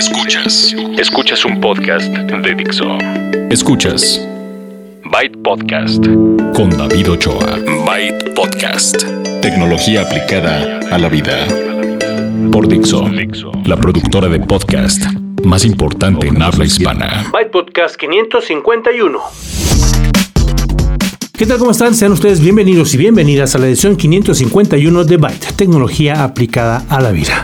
Escuchas. Escuchas un podcast de Dixo. Escuchas Byte Podcast. con David Ochoa. Byte Podcast. Tecnología aplicada a la vida. Por Dixo, la productora de podcast más importante en habla hispana. Byte Podcast 551. ¿Qué tal? ¿Cómo están? Sean ustedes bienvenidos y bienvenidas a la edición 551 de Byte, tecnología aplicada a la vida.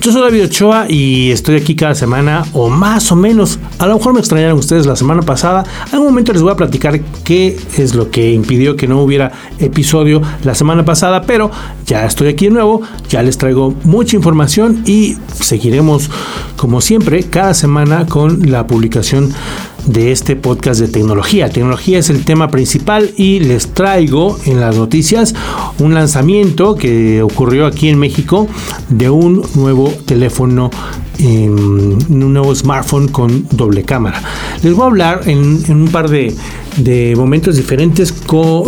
Yo soy David Ochoa y estoy aquí cada semana, o más o menos. A lo mejor me extrañaron ustedes la semana pasada. En un momento les voy a platicar qué es lo que impidió que no hubiera episodio la semana pasada, pero ya estoy aquí de nuevo, ya les traigo mucha información y seguiremos, como siempre, cada semana con la publicación de este podcast de tecnología. Tecnología es el tema principal y les traigo en las noticias un lanzamiento que ocurrió aquí en México de un nuevo teléfono un nuevo smartphone con doble cámara. Les voy a hablar en, en un par de, de momentos diferentes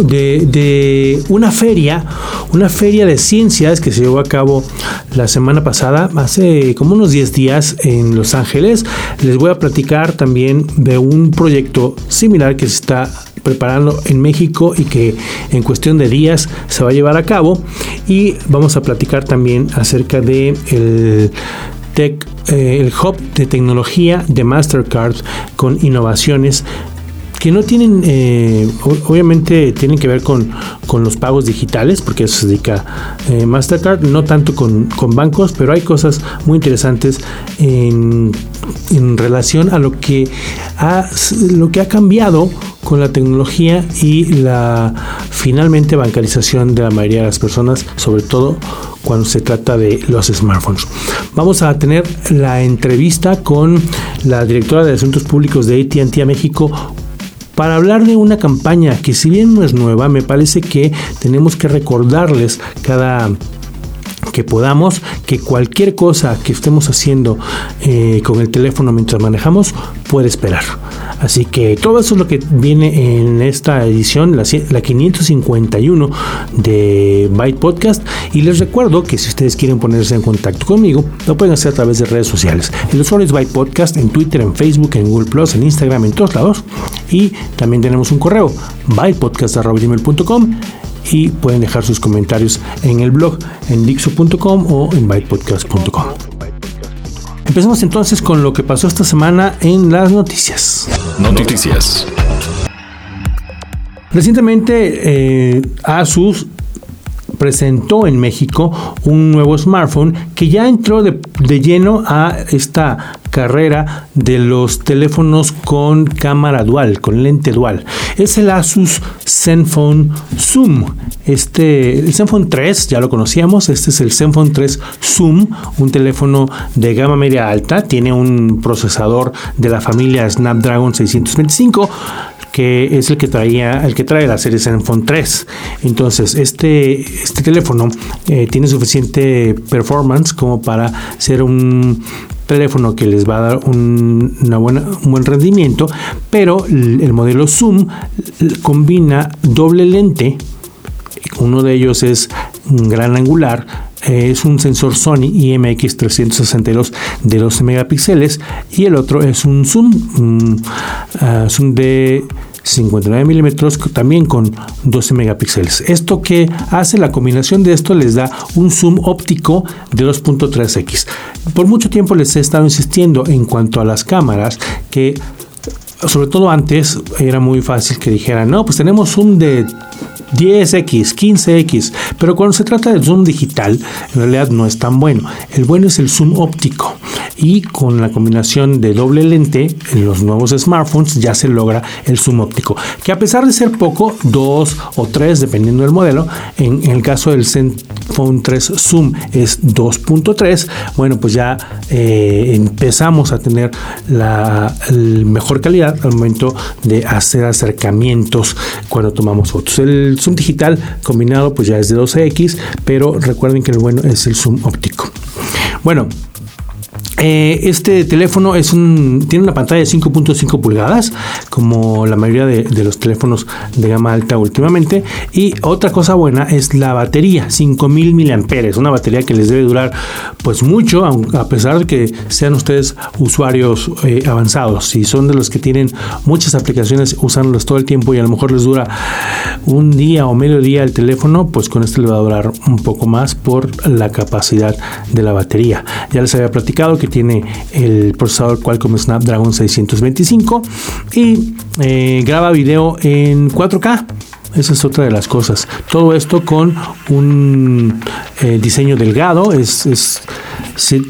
de, de, una feria, una feria de ciencias que se llevó a cabo la semana pasada, hace como unos 10 días en Los Ángeles. Les voy a platicar también de un proyecto similar que se está preparando en México y que en cuestión de días se va a llevar a cabo. Y vamos a platicar también acerca de el Tech, eh, el hub de tecnología de Mastercard con innovaciones que no tienen, eh, obviamente tienen que ver con, con, los pagos digitales, porque eso se dedica eh, Mastercard, no tanto con, con, bancos, pero hay cosas muy interesantes en, en relación a lo que, ha, lo que ha cambiado con la tecnología y la finalmente bancarización de la mayoría de las personas, sobre todo cuando se trata de los smartphones. Vamos a tener la entrevista con la directora de Asuntos Públicos de ATT a México para hablar de una campaña que si bien no es nueva, me parece que tenemos que recordarles cada que podamos que cualquier cosa que estemos haciendo eh, con el teléfono mientras manejamos puede esperar. Así que todo eso es lo que viene en esta edición, la, la 551 de Byte Podcast. Y les recuerdo que si ustedes quieren ponerse en contacto conmigo, lo pueden hacer a través de redes sociales. El usuario es Byte Podcast en Twitter, en Facebook, en Google Plus, en Instagram, en todos lados. Y también tenemos un correo, bytepodcast.com y pueden dejar sus comentarios en el blog en dixo.com o en bytepodcast.com. Empecemos entonces con lo que pasó esta semana en las noticias. Noticias. Recientemente eh, Asus presentó en México un nuevo smartphone que ya entró de, de, lleno a esta carrera de los teléfonos con cámara dual, con lente dual. Es el Asus Zenfone Zoom. Este, el Zenfone 3 ya lo conocíamos, este es el Zenfone 3 Zoom, un teléfono de gama media alta, tiene un procesador de la familia Snapdragon 625 que es el que traía, el que trae la serie Zenfone 3. Entonces, este, este teléfono eh, tiene suficiente performance como para ser un teléfono que les va a dar un, buen rendimiento, pero el modelo Zoom combina doble lente, uno de ellos es un gran angular, es un sensor Sony IMX 362 de 12 megapíxeles y el otro es un zoom, un, uh, zoom de 59 milímetros también con 12 megapíxeles. Esto que hace la combinación de esto les da un zoom óptico de 2.3x. Por mucho tiempo les he estado insistiendo en cuanto a las cámaras que sobre todo antes era muy fácil que dijeran, no, pues tenemos zoom de 10x, 15x, pero cuando se trata del zoom digital, en realidad no es tan bueno. El bueno es el zoom óptico y con la combinación de doble lente en los nuevos smartphones ya se logra el zoom óptico, que a pesar de ser poco, 2 o 3 dependiendo del modelo, en, el caso del Zenfone 3 Zoom es 2.3, bueno pues ya eh, empezamos a tener la, mejor calidad al momento de hacer acercamientos cuando tomamos fotos. Zoom digital combinado pues ya es de 12x, pero recuerden que el bueno es el zoom óptico. Bueno, Eh, este teléfono tiene una pantalla de 5.5 pulgadas, como la mayoría de, los teléfonos de gama alta últimamente. Y otra cosa buena es la batería, 5000 mAh, una batería que les debe durar pues mucho, a pesar de que sean ustedes usuarios eh, avanzados. Si son de los que tienen muchas aplicaciones, usándolos todo el tiempo y a lo mejor les dura un día o medio día el teléfono, pues con este le va a durar un poco más por la capacidad de la batería. Ya les había platicado que tiene el procesador Qualcomm Snapdragon 625 y eh, graba video en 4K. Esa es otra de las cosas. Todo esto con un eh, diseño delgado. Es,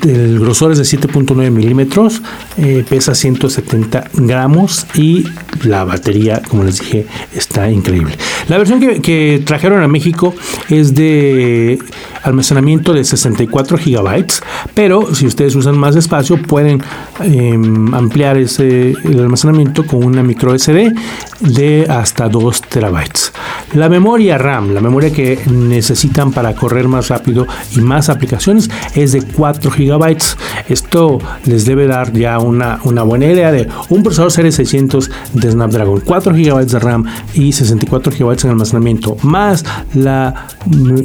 el grosor es de 7.9 milímetros. Eh, pesa 170 gramos. Y la batería, como les dije, está increíble. La versión que trajeron a México es de almacenamiento de 64 gigabytes, pero si ustedes usan más espacio pueden em, ampliar ese almacenamiento con una micro SD de hasta 2 terabytes. La memoria RAM, la memoria que necesitan para correr más rápido y más aplicaciones es de 4 gigabytes. Esto les debe dar ya una, buena idea de un procesador Series 600 de Snapdragon, 4 gigabytes de RAM y 64 gigabytes en almacenamiento, más la,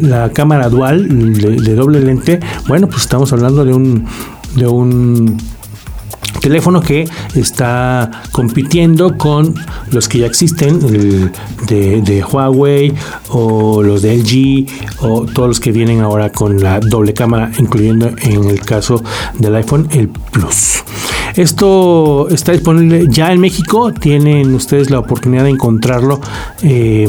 la cámara dual de, doble lente, bueno, pues estamos hablando de un, de un teléfono que está compitiendo con los que ya existen de, de, Huawei o los de LG o todos los que vienen ahora con la doble cámara incluyendo en el caso del iPhone el Plus. Esto está disponible ya en México. Tienen ustedes la oportunidad de encontrarlo eh,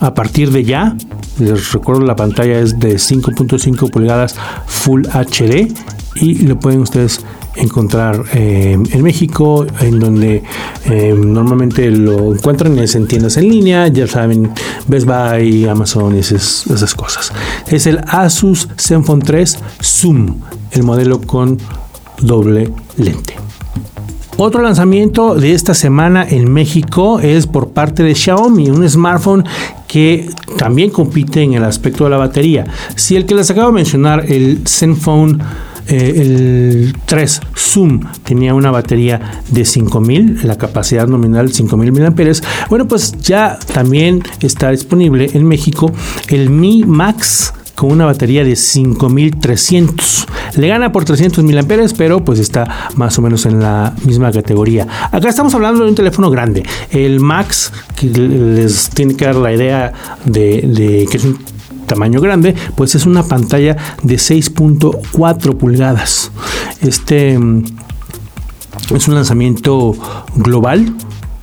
a partir de ya. Les recuerdo la pantalla es de 5.5 pulgadas Full HD y lo pueden ustedes encontrar eh, en México, en donde eh, normalmente lo encuentran en tiendas en línea, ya saben, Best Buy, Amazon esas, esas cosas. Es el Asus Zenfone 3 Zoom, el modelo con doble lente. Otro lanzamiento de esta semana en México es por parte de Xiaomi, un smartphone que también compite en el aspecto de la batería. Si el que les acabo de mencionar, el Zenfone eh, el 3 Zoom tenía una batería de 5000, la capacidad nominal 5000 mAh. Bueno, pues ya también está disponible en México el Mi Max con una batería de 5300. Le gana por 300 mil amperes, pero pues está más o menos en la misma categoría. Acá estamos hablando de un teléfono grande. El Max, que les tiene que dar la idea de, que es un tamaño grande, pues es una pantalla de 6.4 pulgadas. Este mm, es un lanzamiento global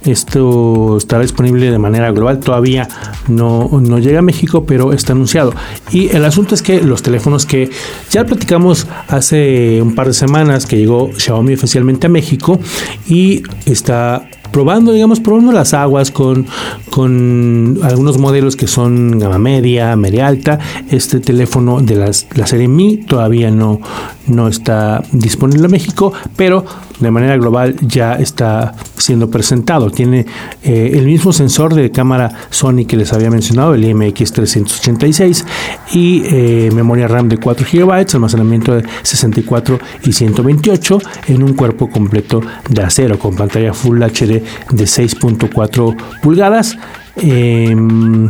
esto estará disponible de manera global. Todavía no, no, llega a México, pero está anunciado. Y el asunto es que los teléfonos que ya platicamos hace un par de semanas que llegó Xiaomi oficialmente a México y está probando, digamos, probando las aguas con, con algunos modelos que son gama media, media alta. Este teléfono de las, la serie Mi todavía no, no está disponible en México, pero de manera global ya está siendo presentado. Tiene eh, el mismo sensor de cámara Sony que les había mencionado, el IMX386, y eh, memoria RAM de 4 GB, almacenamiento de 64 y 128 en un cuerpo completo de acero con pantalla Full HD de 6.4 pulgadas. Em,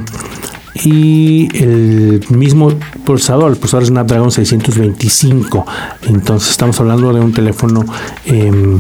y el mismo procesador, el procesador Snapdragon 625. Entonces estamos hablando de un teléfono em,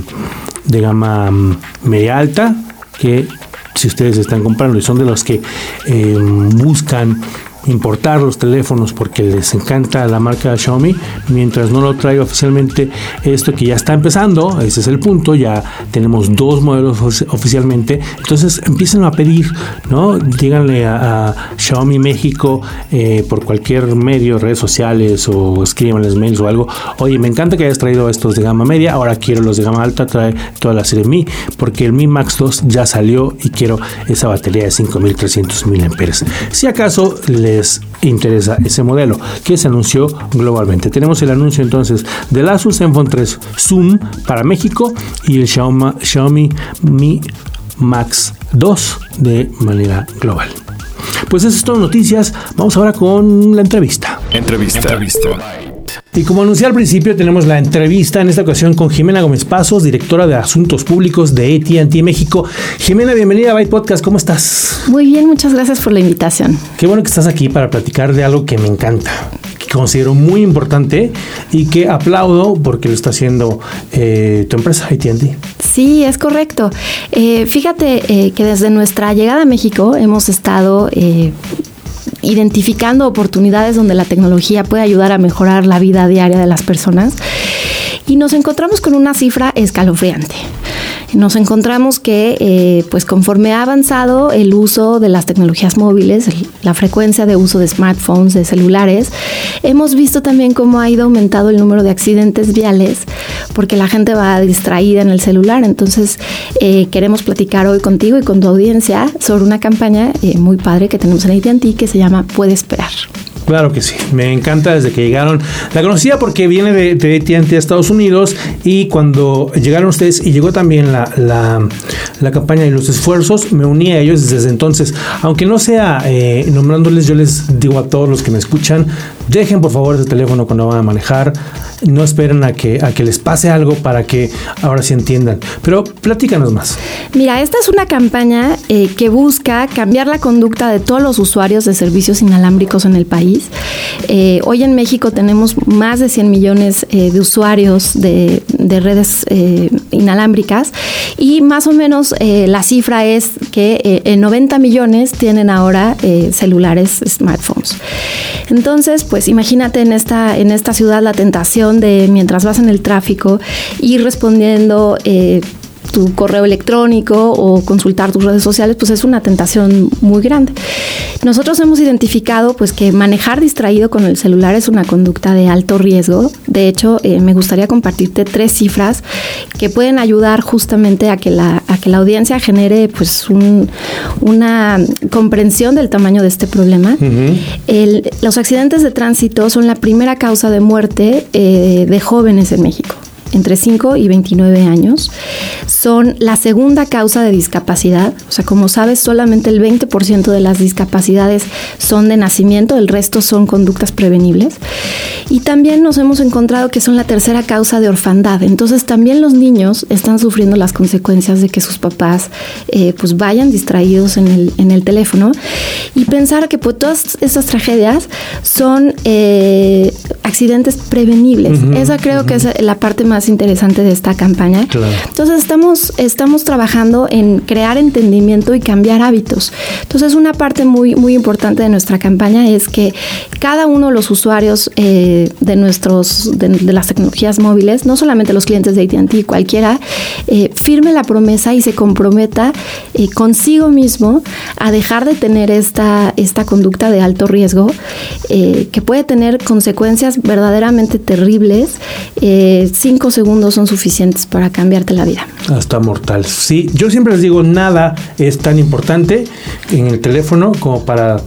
de gama mm, media alta que si ustedes están comprando y son de los que em, buscan importar los teléfonos porque les encanta la marca Xiaomi, mientras no lo traiga oficialmente esto que ya está empezando, ese es el punto, ya tenemos dos modelos oficialmente, entonces empiecen a pedir, ¿no? Díganle a, Xiaomi México eh, por cualquier medio, redes sociales o escríbanles mails o algo, oye, me encanta que hayas traído estos de gama media, ahora quiero los de gama alta, trae toda la serie Mi, porque el Mi Max 2 ya salió y quiero esa batería de 5300 mAh. Si acaso le interesa ese modelo que se anunció globalmente. Tenemos el anuncio entonces del Asus Zenfone 3 Zoom para México y el Xiaomi, Xiaomi Mi Max 2 de manera global. Pues eso es todo noticias. Vamos ahora con la entrevista. Entrevista. entrevista. Y como anuncié al principio, tenemos la entrevista en esta ocasión con Jimena Gómez Pasos, directora de Asuntos Públicos de AT&T México. Jimena, bienvenida a Byte Podcast, ¿cómo estás? Muy bien, muchas gracias por la invitación. Qué bueno que estás aquí para platicar de algo que me encanta, que considero muy importante y que aplaudo porque lo está haciendo eh, tu empresa AT&T. Sí, es correcto. Eh, fíjate eh, que desde nuestra llegada a México hemos estado identificando oportunidades donde la tecnología puede ayudar a mejorar la vida diaria de las personas y nos encontramos con una cifra escalofriante. Nos encontramos que, eh, pues conforme ha avanzado el uso de las tecnologías móviles, la frecuencia de uso de smartphones, de celulares, hemos visto también cómo ha ido aumentado el número de accidentes viales porque la gente va distraída en el celular. Entonces, eh, queremos platicar hoy contigo y con tu audiencia sobre una campaña eh, muy padre que tenemos en AT&T que se llama Puede Esperar. Claro que sí, me encanta desde que llegaron. La conocía porque viene de, de a Estados Unidos y cuando llegaron ustedes y llegó también la, la, la campaña y los esfuerzos, me uní a ellos desde entonces. Aunque no sea eh, nombrándoles, yo les digo a todos los que me escuchan, dejen por favor ese teléfono cuando van a manejar, no esperen a que, a que les pase algo para que ahora sí entiendan. Pero platícanos más. Mira, esta es una campaña eh, que busca cambiar la conducta de todos los usuarios de servicios inalámbricos en el país. Eh, hoy en México tenemos más de 100 millones eh, de usuarios de, de redes inalámbricas y más o menos la cifra es que eh, en 90 millones tienen ahora celulares smartphones. Entonces, pues imagínate en esta, en esta ciudad la tentación de mientras vas en el tráfico ir respondiendo eh, tu correo electrónico o consultar tus redes sociales, pues es una tentación muy grande. Nosotros hemos identificado pues que manejar distraído con el celular es una conducta de alto riesgo. De hecho, eh, me gustaría compartirte tres cifras que pueden ayudar justamente a que la, a que la audiencia genere pues un- una comprensión del tamaño de este problema. El- los accidentes de tránsito son la primera causa de muerte eh, de jóvenes en México entre 5 y 29 años. Son la segunda causa de discapacidad. O sea, como sabes, solamente el 20% de las discapacidades son de nacimiento, el resto son conductas prevenibles. Y también nos hemos encontrado que son la tercera causa de orfandad. Entonces, también los niños están sufriendo las consecuencias de que sus papás eh, pues vayan distraídos en el, en el teléfono. Y pensar que pues, todas esas tragedias son eh, accidentes prevenibles. Esa creo que es la parte más interesante de esta campaña. Claro. Entonces estamos, estamos trabajando en crear entendimiento y cambiar hábitos. Entonces una parte muy, muy importante de nuestra campaña es que cada uno de los usuarios eh, de nuestros de, de las tecnologías móviles, no solamente los clientes de AT&T, cualquiera, eh, firme la promesa y se comprometa eh, consigo mismo a dejar de tener esta, esta conducta de alto riesgo eh, que puede tener consecuencias verdaderamente terribles. Eh, segundos son suficientes para cambiarte la vida. Hasta mortal. Sí, yo siempre les digo, nada es tan importante en el teléfono como para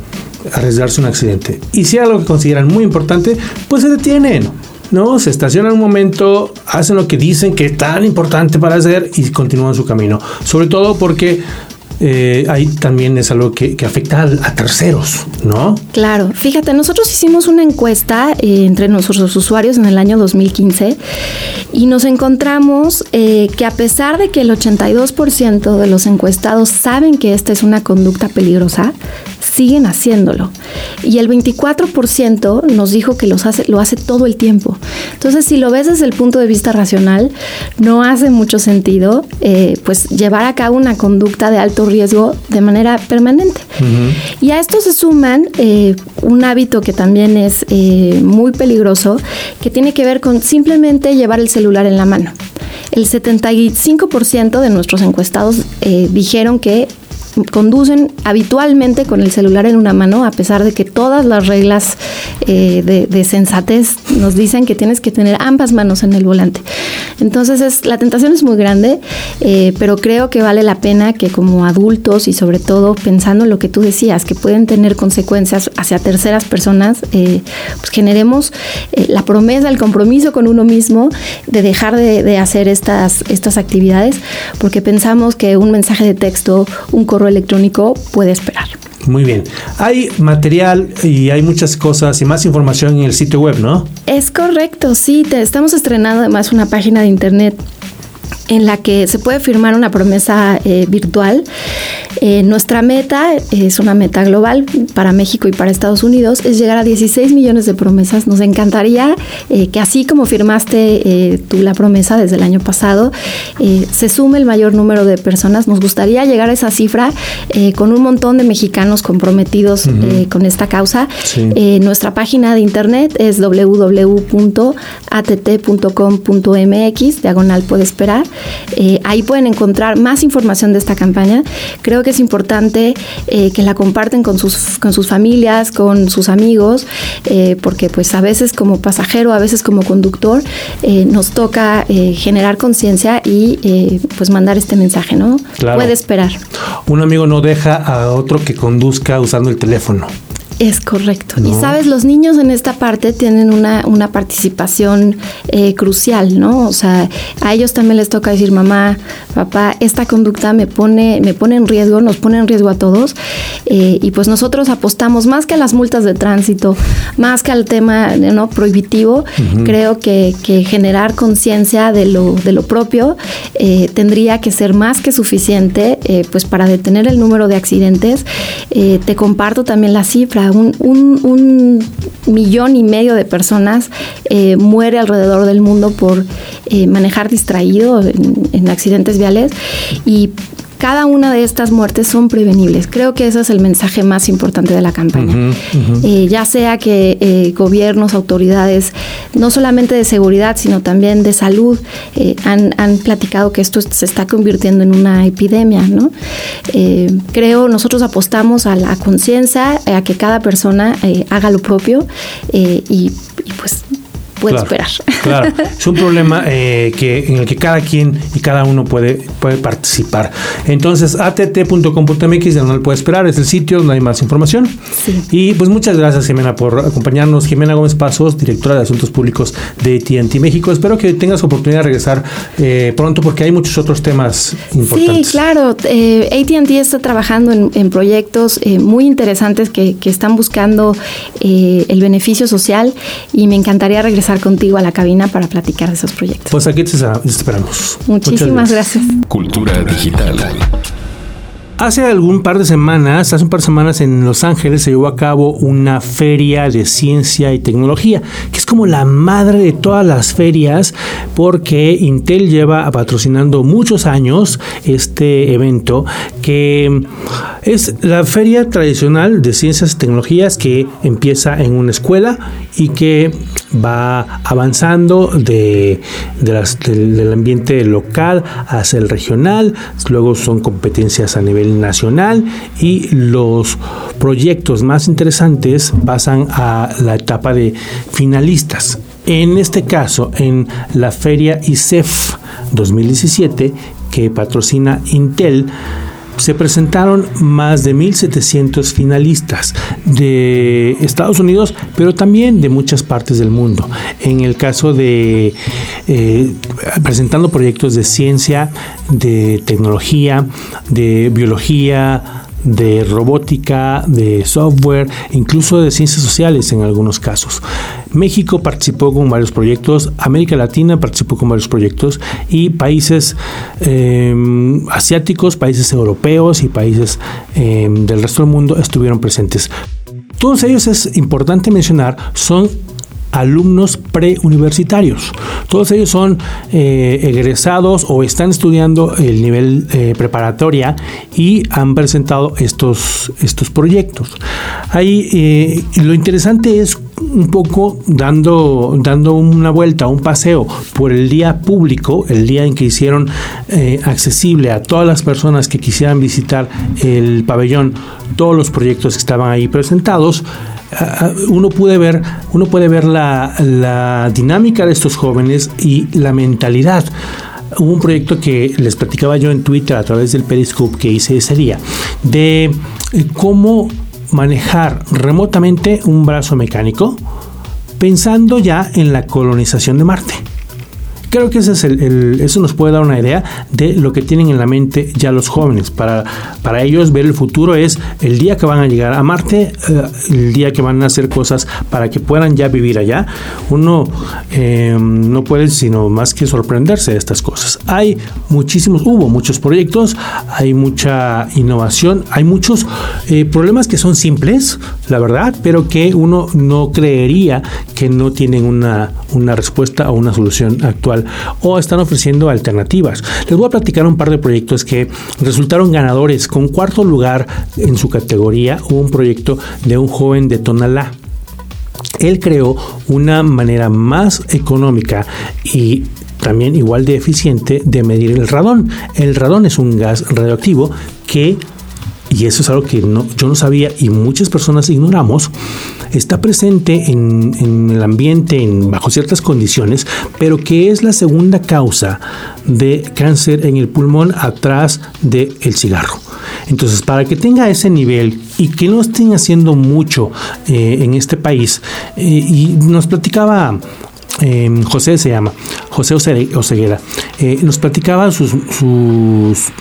arriesgarse un accidente. Y si algo que consideran muy importante, pues se detienen. No, se estacionan un momento, hacen lo que dicen que es tan importante para hacer y continúan su camino. Sobre todo porque eh, ahí también es algo que, afecta a, a terceros, ¿no? Claro, fíjate, nosotros hicimos una encuesta eh, entre nuestros usuarios en el año 2015 y nos encontramos eh, que a pesar de que el 82% de los encuestados saben que esta es una conducta peligrosa, siguen haciéndolo. Y el 24% nos dijo que los hace, lo hace todo el tiempo. Entonces, si lo ves desde el punto de vista racional, no hace mucho sentido eh, pues llevar a cabo una conducta de alto riesgo de manera permanente. Y a esto se suman eh, un hábito que también es eh, muy peligroso, que tiene que ver con simplemente llevar el celular en la mano. El 75% de nuestros encuestados dijeron que conducen habitualmente con el celular en una mano, a pesar de que todas las reglas eh, de, de, sensatez nos dicen que tienes que tener ambas manos en el volante. Entonces es, la tentación es muy grande, eh, pero creo que vale la pena que como adultos y sobre todo pensando en lo que tú decías, que pueden tener consecuencias hacia terceras personas, eh, pues generemos la promesa, el compromiso con uno mismo de dejar de, de hacer estas, estas actividades, porque pensamos que un mensaje de texto, un correo electrónico puede esperar. Muy bien. Hay material y hay muchas cosas y más información en el sitio web, ¿no? Es correcto, sí. Te estamos estrenando además una página de internet en la que se puede firmar una promesa eh, virtual. Eh, nuestra meta es una meta global para México y para Estados Unidos, es llegar a 16 millones de promesas. Nos encantaría eh, que así como firmaste tú la promesa desde el año pasado, se sume el mayor número de personas. Nos gustaría llegar a esa cifra con un montón de mexicanos comprometidos con esta causa. nuestra página de internet es www.att.com.mx, diagonal puede esperar. Eh, ahí pueden encontrar más información de esta campaña. Creo que es importante eh, que la comparten con sus, con sus familias, con sus amigos, eh, porque pues a veces como pasajero, a veces como conductor, nos toca generar conciencia y pues mandar este mensaje, ¿no? Puede esperar. Un amigo no deja a otro que conduzca usando el teléfono. Es correcto. Y sabes, los niños en esta parte tienen una, una participación eh, crucial, ¿no? O sea, a ellos también les toca decir, mamá, papá, esta conducta me pone, me pone en riesgo, nos pone en riesgo a todos. Eh, y pues nosotros apostamos más que a las multas de tránsito, más que al tema ¿no? prohibitivo, creo que, que generar conciencia de lo, de lo propio eh, tendría que ser más que suficiente pues para detener el número de accidentes. te comparto también la cifra un, millón y medio de personas eh, muere alrededor del mundo por eh, manejar distraído en, accidentes viales. Y cada una de estas muertes son prevenibles. Creo que ese es el mensaje más importante de la campaña. Eh, ya sea que eh, gobiernos, autoridades, no solamente de seguridad, sino también de salud, eh, han, han, platicado que esto se está convirtiendo en una epidemia. ¿no? creo, nosotros apostamos a la conciencia, a que cada persona haga lo propio y, y pues puede esperar. Claro, es un problema eh, que, en el que cada quien y cada uno puede, puede participar. Entonces, att.com.mx, donde puede esperar, es el sitio donde hay más información. Y pues muchas gracias, Jimena, por acompañarnos. Jimena Gómez Pasos, directora de Asuntos Públicos de ATT México. Espero que tengas oportunidad de regresar eh, pronto porque hay muchos otros temas importantes. Sí, claro. Eh, ATT está trabajando en, proyectos eh, muy interesantes que, que están buscando el beneficio social y me encantaría regresar contigo a la cabina para platicar de esos proyectos. Pues aquí te esperamos. Muchísimas gracias. Cultura digital. Hace algún par de semanas, hace un par de semanas en Los Ángeles se llevó a cabo una feria de ciencia y tecnología, que es como la madre de todas las ferias, porque Intel lleva patrocinando muchos años este evento, que es la feria tradicional de ciencias y tecnologías que empieza en una escuela y que va avanzando de, del ambiente local hacia el regional, luego son competencias a nivel nacional y los proyectos más interesantes pasan a la etapa de finalistas. En este caso, en la feria ICEF 2017, que patrocina Intel, se presentaron más de 1.700 finalistas de Estados Unidos, pero también de muchas partes del mundo. En el caso de eh, presentando proyectos de ciencia, de tecnología, de biología, de robótica, de software, incluso de ciencias sociales en algunos casos. México participó con varios proyectos, América Latina participó con varios proyectos y países em, asiáticos, países europeos y países em, del resto del mundo estuvieron presentes. Todos ellos es importante mencionar, son alumnos preuniversitarios. Todos ellos son eh, egresados o están estudiando el nivel eh, preparatoria y han presentado estos, estos proyectos. Ahí eh, lo interesante es un poco dando, dando una vuelta, un paseo por el día público, el día en que hicieron accesible a todas las personas que quisieran visitar el pabellón todos los proyectos que estaban ahí presentados uno puede ver, uno puede ver la, dinámica de estos jóvenes y la mentalidad. Hubo un proyecto que les platicaba yo en Twitter a través del Periscope que hice ese día, de eh, cómo manejar remotamente un brazo mecánico pensando ya en la colonización de Marte Creo que ese es eso nos puede dar una idea de lo que tienen en la mente ya los jóvenes. Para, para ellos ver el futuro es el día que van a llegar a Marte, eh, el día que van a hacer cosas para que puedan ya vivir allá. Uno eh, no puede sino más que sorprenderse de estas cosas. Hay muchísimos, hubo muchos proyectos, hay mucha innovación, hay muchos eh, problemas que son simples, la verdad, pero que uno no creería que no tienen una, una respuesta o una solución actual o están ofreciendo alternativas. Les voy a platicar un par de proyectos que resultaron ganadores con cuarto lugar en su categoría. Hubo un proyecto de un joven de Tonalá. Él creó una manera más económica y también igual de eficiente de medir el radón. El radón es un gas radioactivo que y eso es algo que yo no sabía y muchas personas ignoramos, está presente en, el ambiente en, bajo ciertas condiciones, pero que es la segunda causa de cáncer en el pulmón atrás del cigarro. Entonces, para que tenga ese nivel y que no estén haciendo mucho eh, en este país, eh, y nos platicaba Em, José se llama, José Oseguera, eh, nos platicaba sus,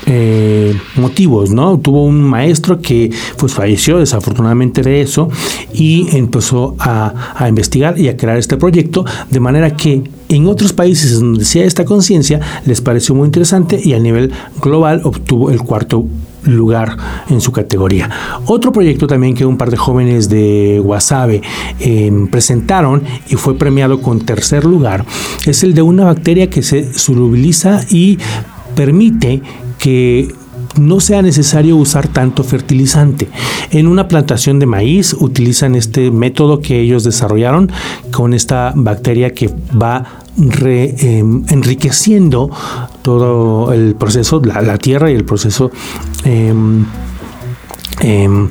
eh, motivos, ¿no? Tuvo un maestro que pues falleció desafortunadamente de eso y empezó a, a investigar y a crear este proyecto de manera que en otros países donde se esta conciencia les pareció muy interesante y a nivel global obtuvo el cuarto lugar en su categoría. Otro proyecto también que un par de jóvenes de Wasabe em, presentaron y fue premiado con tercer lugar es el de una bacteria que se solubiliza y permite que no sea necesario usar tanto fertilizante. En una plantación de maíz utilizan este método que ellos desarrollaron con esta bacteria que va em, enriqueciendo todo el proceso, la, tierra y el proceso em, em,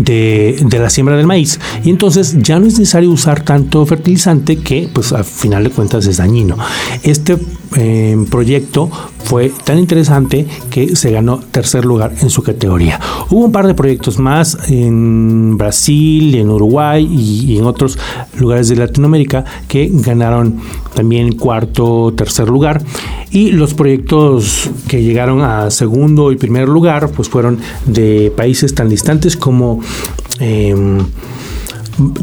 de, de, la siembra del maíz. Y entonces ya no es necesario usar tanto fertilizante que pues al final de cuentas es dañino. Este proyecto fue tan interesante que se ganó tercer lugar en su categoría. Hubo un par de proyectos más en Brasil, en Uruguay y, en otros lugares de Latinoamérica que ganaron también cuarto, tercer lugar. Y los proyectos que llegaron a segundo y primer lugar pues fueron de países tan distantes como... Em,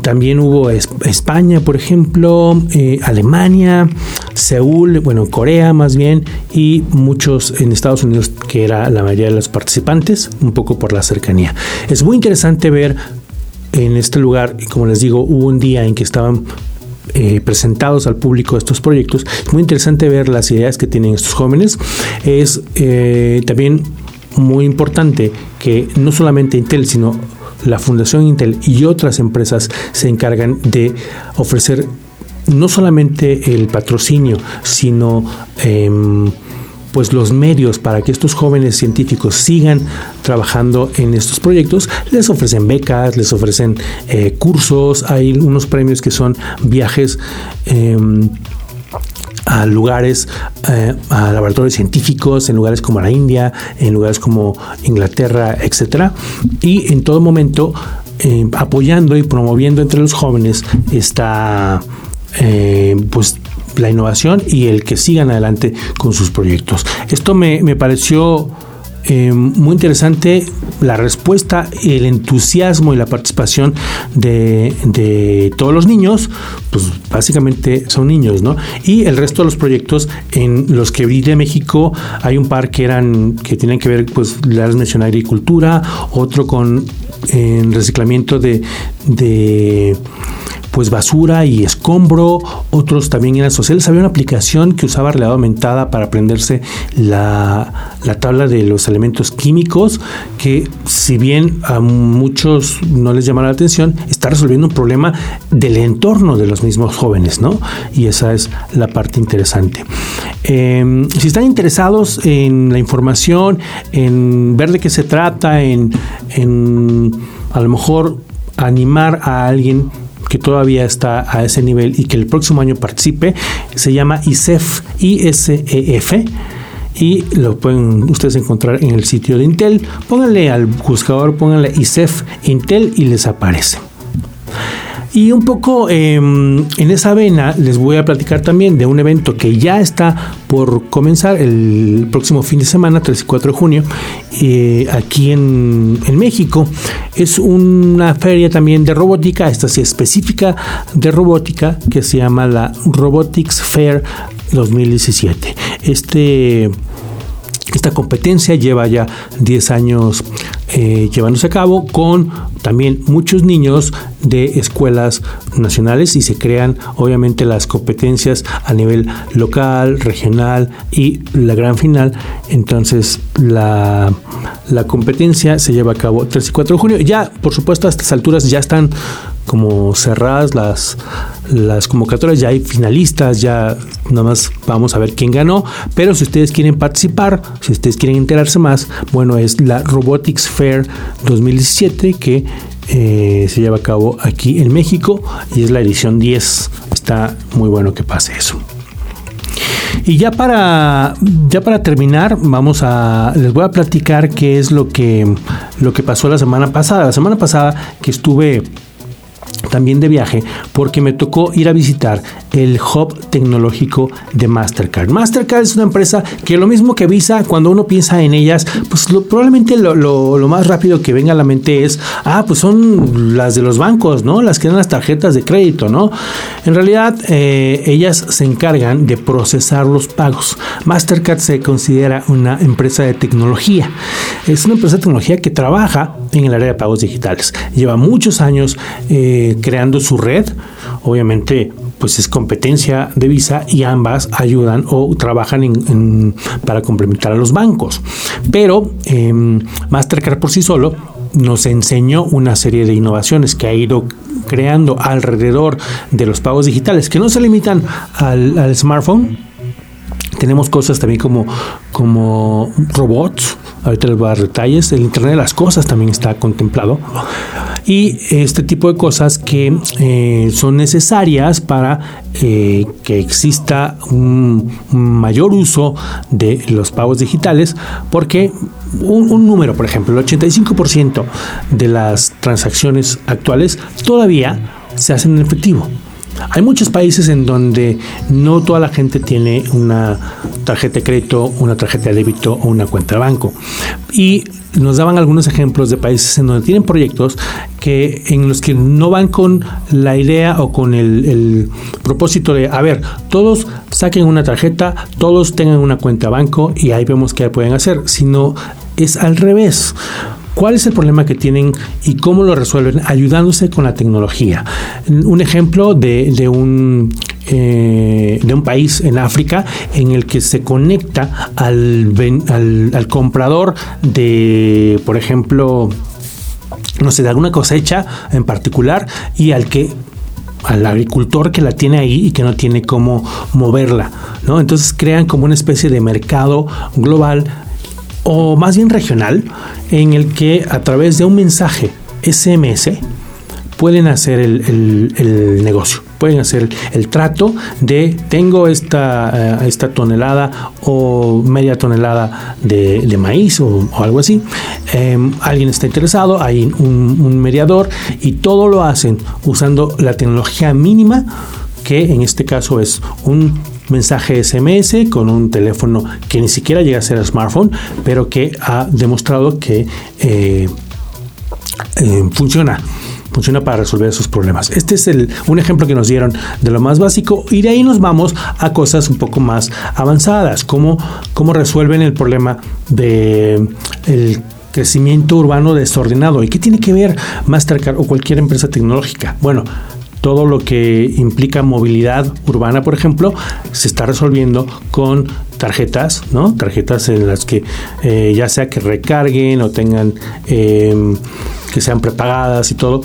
también hubo España, por ejemplo, eh, Alemania, Seúl, bueno, Corea más bien, y muchos en Estados Unidos, que era la mayoría de los participantes, un poco por la cercanía. Es muy interesante ver en este lugar, y como les digo, hubo un día en que estaban eh, presentados al público estos proyectos. Es muy interesante ver las ideas que tienen estos jóvenes. Es eh, también muy importante que no solamente Intel, sino la Fundación Intel y otras empresas se encargan de ofrecer no solamente el patrocinio, sino em, pues los medios para que estos jóvenes científicos sigan trabajando en estos proyectos. Les ofrecen becas, les ofrecen eh, cursos, hay unos premios que son viajes. Em, a lugares, eh, a laboratorios científicos, en lugares como la India, en lugares como Inglaterra, etcétera, y en todo momento eh, apoyando y promoviendo entre los jóvenes esta eh, pues la innovación y el que sigan adelante con sus proyectos. Esto me, me pareció eh, muy interesante la respuesta, el entusiasmo y la participación de, todos los niños, pues básicamente son niños, ¿no? Y el resto de los proyectos en los que vi de México, hay un par que eran, que tienen que ver, pues, la mencioné agricultura, otro con reciclamiento de pues basura y escombro, otros también eran sociales. Había una aplicación que usaba realidad aumentada para aprenderse la, tabla de los elementos químicos, que si bien a muchos no les llama la atención, está resolviendo un problema del entorno de los mismos jóvenes, ¿no? Y esa es la parte interesante. Em, si están interesados en la información, en ver de qué se trata, en, en a lo mejor animar a alguien que todavía está a ese nivel y que el próximo año participe, se llama ISEF, ISEF y lo pueden ustedes encontrar en el sitio de Intel. Pónganle al buscador, pónganle ISEF Intel y les aparece. Y un poco em, en esa vena les voy a platicar también de un evento que ya está por comenzar el próximo fin de semana, 3 y 4 de junio, eh, aquí en, en, México. Es una feria también de robótica, esta sí específica de robótica, que se llama la Robotics Fair 2017. Este esta competencia lleva ya 10 años eh, llevándose a cabo con también muchos niños de escuelas nacionales y se crean obviamente las competencias a nivel local, regional y la gran final. Entonces la, la competencia se lleva a cabo 3 y 4 de junio. Ya, por supuesto, a estas alturas ya están como cerradas las, las convocatorias, ya hay finalistas, ya nada más vamos a ver quién ganó, pero si ustedes quieren participar, si ustedes quieren enterarse más, bueno, es la Robotics Fair 2017 que eh, se lleva a cabo aquí en México y es la edición 10. Está muy bueno que pase eso. Y ya para, ya para terminar, vamos a, les voy a platicar qué es lo que, lo que pasó la semana pasada. La semana pasada que estuve también de viaje porque me tocó ir a visitar el hub tecnológico de Mastercard. Mastercard es una empresa que lo mismo que Visa, cuando uno piensa en ellas, pues probablemente lo, más rápido que venga a la mente es, ah, pues son las de los bancos, ¿no? Las que dan las tarjetas de crédito, ¿no? En realidad, eh, ellas se encargan de procesar los pagos. Mastercard se considera una empresa de tecnología. Es una empresa de tecnología que trabaja en el área de pagos digitales. Lleva muchos años eh, creando su red. Obviamente, pues es competencia de Visa y ambas ayudan o trabajan para complementar a los bancos. Pero em, Mastercard por sí solo nos enseñó una serie de innovaciones que ha ido creando alrededor de los pagos digitales, que no se limitan al, smartphone. Tenemos cosas también como, como robots, ahorita les voy a dar detalles, el Internet de las Cosas también está contemplado. Y este tipo de cosas que eh, son necesarias para eh, que exista un, mayor uso de los pagos digitales porque un, número, por ejemplo, el 85% de las transacciones actuales todavía se hacen en efectivo. Hay muchos países en donde no toda la gente tiene una tarjeta de crédito, una tarjeta de débito o una cuenta de banco. Y nos daban algunos ejemplos de países en donde tienen proyectos que en los que no van con la idea o con el, propósito de, a ver, todos saquen una tarjeta, todos tengan una cuenta banco y ahí vemos qué pueden hacer, sino es al revés. ¿Cuál es el problema que tienen y cómo lo resuelven? Ayudándose con la tecnología. Un ejemplo de, un eh, de un país en África en el que se conecta al, al, comprador de, por ejemplo, no sé, de alguna cosecha en particular y al que al agricultor que la tiene ahí y que no tiene cómo moverla, ¿no? Entonces crean como una especie de mercado global o más bien regional, en el que a través de un mensaje SMS pueden hacer el, negocio, pueden hacer el trato de tengo esta, eh, esta tonelada o media tonelada de, maíz o, algo así. Em, alguien está interesado, hay un mediador y todo lo hacen usando la tecnología mínima que en este caso es un mensaje SMS con un teléfono que ni siquiera llega a ser smartphone, pero que ha demostrado que eh, eh, funciona funciona para resolver esos problemas. Este es el, un ejemplo que nos dieron de lo más básico y de ahí nos vamos a cosas un poco más avanzadas, como cómo resuelven el problema de crecimiento urbano desordenado. ¿Y qué tiene que ver Mastercard o cualquier empresa tecnológica? Bueno, todo lo que implica movilidad urbana, por ejemplo, se está resolviendo con tarjetas, ¿no? Tarjetas en las que eh, ya sea que recarguen o tengan em, que sean prepagadas y todo,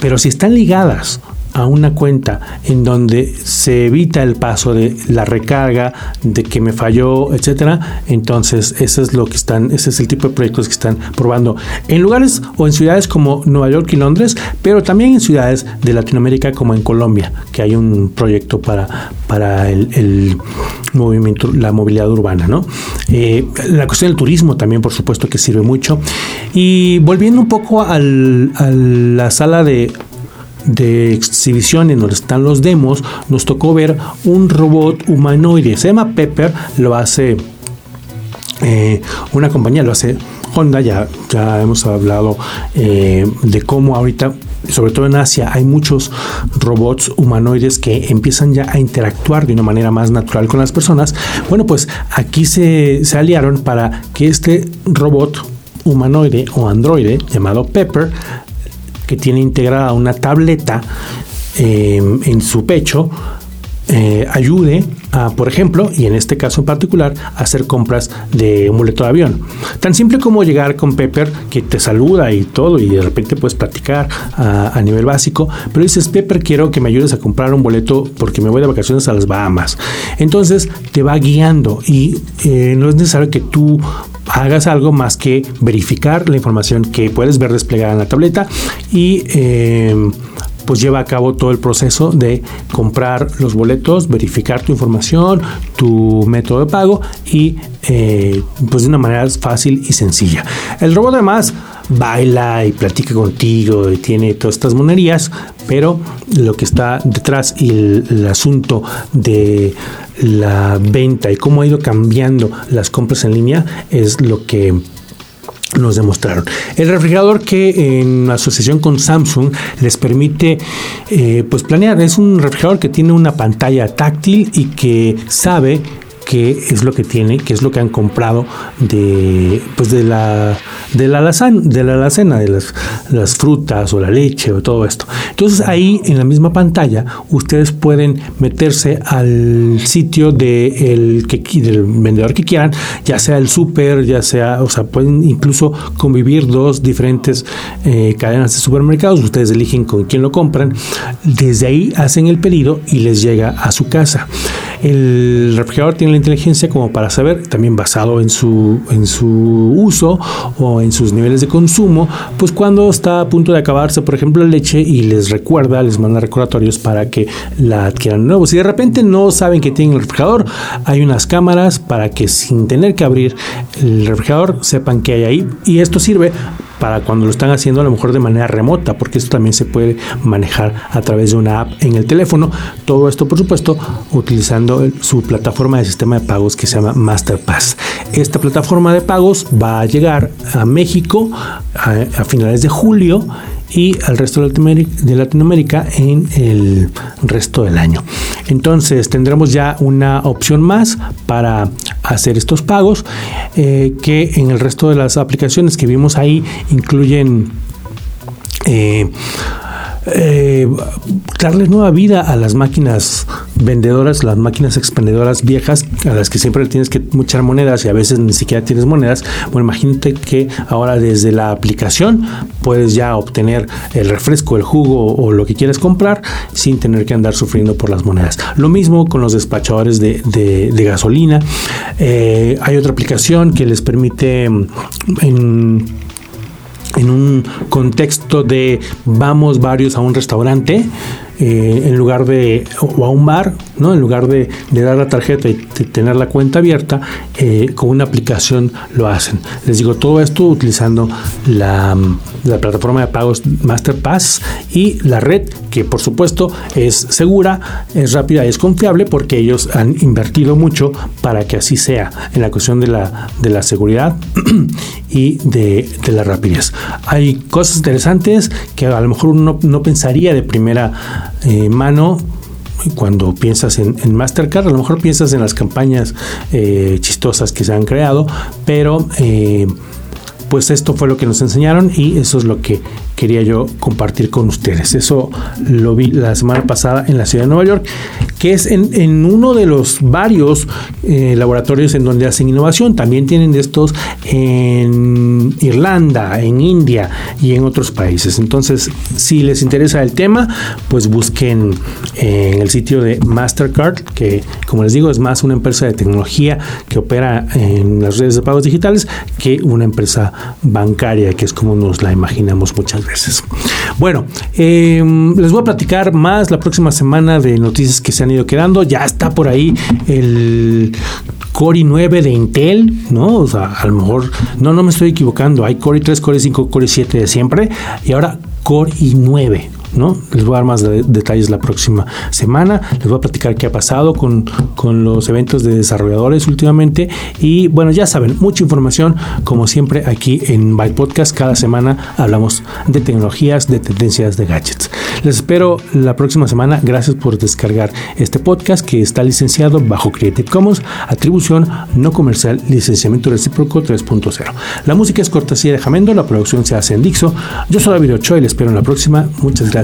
pero si están ligadas a una cuenta en donde se evita el paso de la recarga, de que me falló, etcétera, entonces eso es lo que están, ese es el tipo de proyectos que están probando en lugares o en ciudades como Nueva York y Londres, pero también en ciudades de Latinoamérica como en Colombia, que hay un proyecto para, para el, movimiento, la movilidad urbana, ¿no? Eh, la cuestión del turismo también, por supuesto, que sirve mucho. Y volviendo un poco a la sala de de exhibición en donde están los demos, nos tocó ver un robot humanoide. Se llama Pepper, lo hace eh, una compañía, lo hace Honda. Ya, ya hemos hablado eh, de cómo ahorita sobre todo en Asia, hay muchos robots humanoides que empiezan ya a interactuar de una manera más natural con las personas. Bueno, pues aquí se, se aliaron para que este robot humanoide o androide llamado Pepper que tiene integrada una tableta eh, en su pecho, eh, ayude por ejemplo, y en este caso en particular, hacer compras de un boleto de avión. Tan simple como llegar con Pepper, que te saluda y todo, y de repente puedes platicar a, nivel básico, pero dices, Pepper, quiero que me ayudes a comprar un boleto porque me voy de vacaciones a las Bahamas. Entonces te va guiando y eh, no es necesario que tú hagas algo más que verificar la información que puedes ver desplegada en la tableta y eh, pues lleva a cabo todo el proceso de comprar los boletos, verificar tu información, tu método de pago y eh, pues de una manera fácil y sencilla. El robot además baila y platica contigo y tiene todas estas monerías, pero lo que está detrás y el asunto de la venta y cómo ha ido cambiando las compras en línea es lo que nos demostraron. El refrigerador que en asociación con Samsung les permite eh, pues planear, es un refrigerador que tiene una pantalla táctil y que sabe qué es lo que tiene, qué es lo que han comprado de, pues de la de la alacena, de la alacena, de las, frutas o la leche o todo esto. Entonces ahí en la misma pantalla ustedes pueden meterse al sitio de que, del vendedor que quieran, ya sea el súper, ya sea, o sea, pueden incluso convivir dos diferentes eh, cadenas de supermercados, ustedes eligen con quién lo compran, desde ahí hacen el pedido y les llega a su casa. El refrigerador tiene la inteligencia como para saber, también basado en su, en su uso o en sus niveles de consumo, pues cuando está a punto de acabarse, por ejemplo, la leche y les recuerda, les manda recordatorios para que la adquieran nuevo. Si de repente no saben que tienen el refrigerador, hay unas cámaras para que sin tener que abrir el refrigerador sepan que hay ahí y esto sirve para cuando lo están haciendo a lo mejor de manera remota, porque esto también se puede manejar a través de una app en el teléfono. Todo esto, por supuesto, utilizando su plataforma de sistema de pagos que se llama Masterpass. Esta plataforma de pagos va a llegar a México a, finales de julio y al resto de Latinoamérica en el resto del año. Entonces tendremos ya una opción más para hacer estos pagos eh, que en el resto de las aplicaciones que vimos ahí incluyen eh, eh, darle nueva vida a las máquinas vendedoras, las máquinas expendedoras viejas, a las que siempre tienes que echar monedas y a veces ni siquiera tienes monedas. Bueno, imagínate que ahora desde la aplicación puedes ya obtener el refresco, el jugo o lo que quieras comprar sin tener que andar sufriendo por las monedas. Lo mismo con los despachadores de, gasolina. Eh, hay otra aplicación que les permite mm, en un contexto de vamos varios a un restaurante, eh, en lugar de, o a un bar, ¿no? En lugar de, dar la tarjeta y tener la cuenta abierta, eh, con una aplicación lo hacen. Les digo, todo esto utilizando la, la plataforma de pagos Masterpass y la red, que por supuesto es segura, es rápida, es confiable, porque ellos han invertido mucho para que así sea en la cuestión de la, de la seguridad y de, de la rapidez. Hay cosas interesantes que a lo mejor uno no pensaría de primera eh, mano cuando piensas en, Mastercard, a lo mejor piensas en las campañas eh, chistosas que se han creado, pero eh, pues esto fue lo que nos enseñaron y eso es lo que quería yo compartir con ustedes. Eso lo vi la semana pasada en la ciudad de Nueva York, que es en, uno de los varios eh, laboratorios en donde hacen innovación. También tienen de estos en Irlanda, en India y en otros países. Entonces, si les interesa el tema, pues busquen en el sitio de Mastercard, que como les digo es más una empresa de tecnología que opera en las redes de pagos digitales que una empresa bancaria, que es como nos la imaginamos muchas veces. Bueno, em, les voy a platicar más la próxima semana de noticias que se han ido quedando. Ya está por ahí el Core i9 de Intel, ¿no? O sea, a lo mejor, no, no me estoy equivocando. Hay Core i3, Core i5, Core i7 de siempre. Y ahora Core i9 ¿no? Les voy a dar más detalles la próxima semana. Les voy a platicar qué ha pasado con, con los eventos de desarrolladores últimamente. Y bueno, ya saben, mucha información, como siempre, aquí en Byte Podcast. Cada semana hablamos de tecnologías, de tendencias, de gadgets. Les espero la próxima semana. Gracias por descargar este podcast que está licenciado bajo Creative Commons, atribución no comercial, licenciamiento recíproco 3.0. La música es cortesía de Jamendo, la producción se hace en Dixo. Yo soy David Ochoa y les espero en la próxima. Muchas gracias